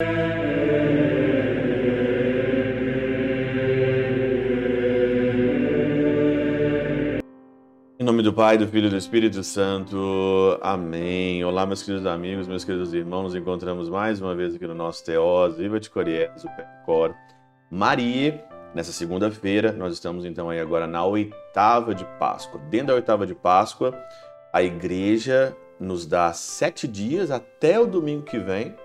Em nome do Pai, do Filho e do Espírito Santo. Amém. Olá, meus queridos amigos, meus queridos irmãos. Nos encontramos mais uma vez aqui no nosso Teós, Viva de Coriés, o Percor. Maria, nessa segunda-feira, nós estamos então aí agora na oitava de Páscoa. Dentro da oitava de Páscoa, a igreja nos dá sete dias até o domingo que vem,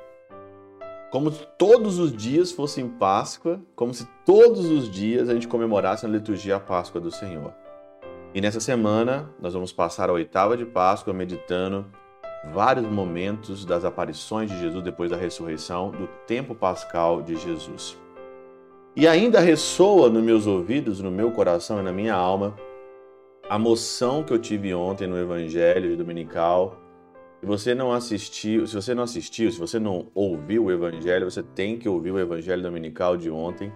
como se todos os dias fossem Páscoa, como se todos os dias a gente comemorasse na liturgia a Páscoa do Senhor. E nessa semana nós vamos passar a oitava de Páscoa meditando vários momentos das aparições de Jesus depois da ressurreição, do tempo pascal de Jesus. E ainda ressoa nos meus ouvidos, no meu coração e na minha alma a moção que eu tive ontem no Evangelho Dominical. Se você não assistiu, se você não assistiu, se você não ouviu o Evangelho, você tem que ouvir o Evangelho Dominical de ontem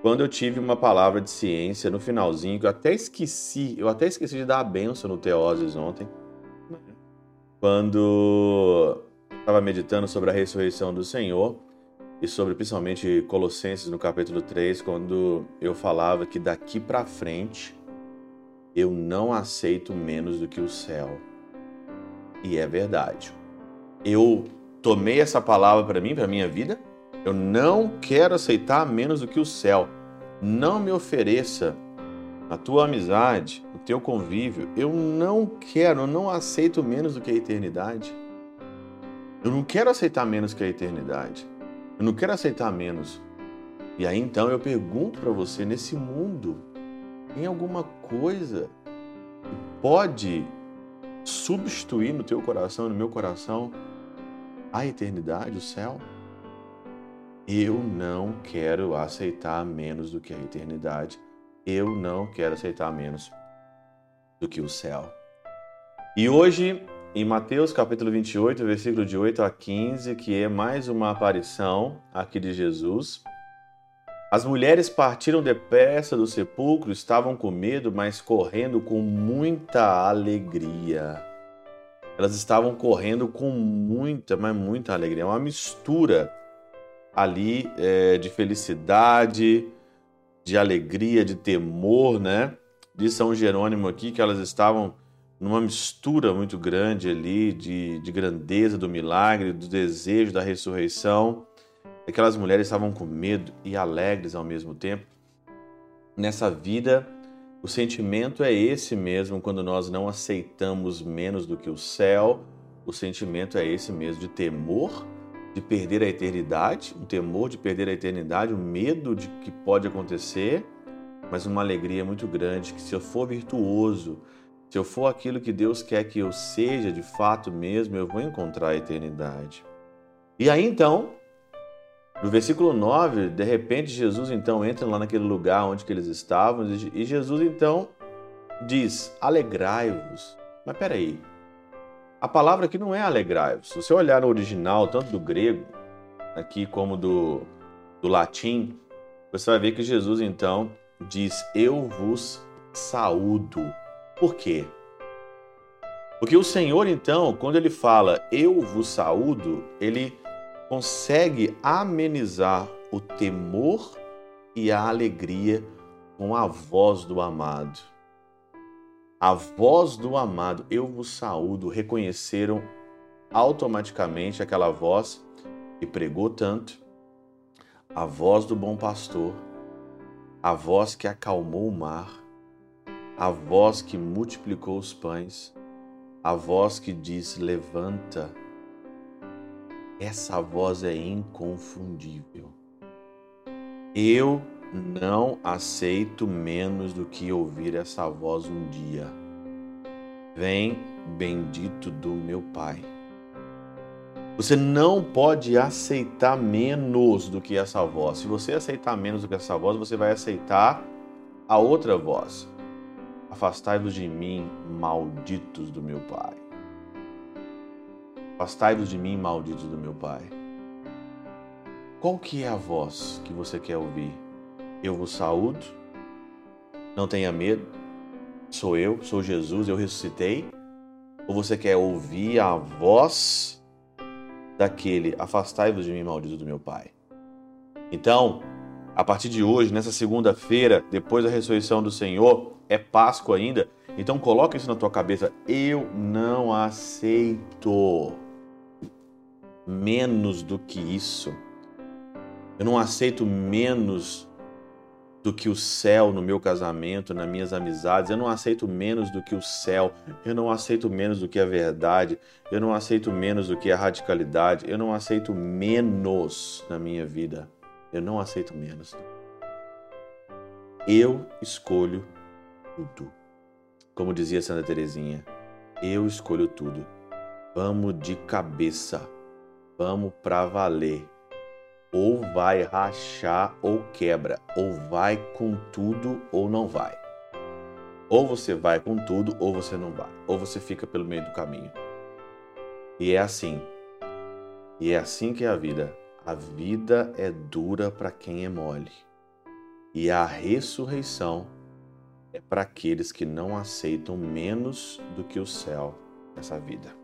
quando eu tive uma palavra de ciência no finalzinho, que eu até esqueci, eu até esqueci de dar a benção no Teoses ontem, quando estava meditando sobre a ressurreição do Senhor e sobre principalmente Colossenses no capítulo 3, quando eu falava que daqui para frente eu não aceito menos do que o céu. E é verdade. Eu tomei essa palavra para mim, para minha vida, eu não quero aceitar menos do que o céu. Não me ofereça a tua amizade, o teu convívio. Eu não quero, eu não aceito menos do que a eternidade. Eu não quero aceitar menos que a eternidade. Eu não quero aceitar menos. E aí então eu pergunto para você: nesse mundo, tem alguma coisa pode substituir no teu coração, no meu coração, a eternidade, o céu? Eu não quero aceitar menos do que a eternidade. Eu não quero aceitar menos do que o céu. E hoje, em Mateus capítulo 28, versículo de 8 a 15, que é mais uma aparição aqui de Jesus. As mulheres partiram depressa do sepulcro, estavam com medo, mas correndo com muita alegria. Elas estavam correndo com muita, mas muita alegria. É uma mistura ali é, de felicidade, de alegria, de temor, né? De São Jerônimo aqui, que elas estavam numa mistura muito grande ali de, de grandeza do milagre, do desejo da ressurreição. Aquelas mulheres estavam com medo e alegres ao mesmo tempo. Nessa vida, o sentimento é esse mesmo quando nós não aceitamos menos do que o céu. O sentimento é esse mesmo de temor de perder a eternidade, um temor de perder a eternidade, um medo de que pode acontecer, mas uma alegria muito grande que se eu for virtuoso, se eu for aquilo que Deus quer que eu seja de fato mesmo, eu vou encontrar a eternidade. E aí então, no versículo 9, de repente Jesus então entra lá naquele lugar onde eles estavam e Jesus então diz: "Alegrai-vos". Mas peraí, a palavra aqui não é alegrai-vos. Se você olhar no original, tanto do grego aqui como do, do latim, você vai ver que Jesus então diz: Eu vos saúdo. Por quê? Porque o Senhor, então, quando ele fala eu vos saúdo, ele consegue amenizar o temor e a alegria com a voz do amado. A voz do amado, eu vos saúdo, reconheceram automaticamente aquela voz que pregou tanto, a voz do bom pastor, a voz que acalmou o mar, a voz que multiplicou os pães, a voz que diz: levanta. Essa voz é inconfundível. Eu não aceito menos do que ouvir essa voz um dia. Vem, bendito do meu Pai. Você não pode aceitar menos do que essa voz. Se você aceitar menos do que essa voz, você vai aceitar a outra voz. Afastai-vos de mim, malditos do meu Pai. Afastai-vos de mim, malditos do meu Pai. Qual que é a voz que você quer ouvir? Eu vos saúdo. Não tenha medo. Sou eu, sou Jesus, eu ressuscitei. Ou você quer ouvir a voz daquele afastai-vos de mim, maldito do meu Pai. Então, a partir de hoje, nessa segunda-feira, depois da ressurreição do Senhor, é Páscoa ainda. Então coloca isso na tua cabeça. Eu não aceito menos do que isso. Eu não aceito menos do que o céu no meu casamento, nas minhas amizades. Eu não aceito menos do que o céu. Eu não aceito menos do que a verdade. Eu não aceito menos do que a radicalidade. Eu não aceito menos na minha vida. Eu não aceito menos. Eu escolho tudo. Como dizia Santa Teresinha, eu escolho tudo. Vamos de cabeça. Vamos pra valer ou vai rachar ou quebra, ou vai com tudo ou não vai. Ou você vai com tudo ou você não vai, ou você fica pelo meio do caminho. E é assim. E é assim que é a vida. A vida é dura para quem é mole. E a ressurreição é para aqueles que não aceitam menos do que o céu nessa vida.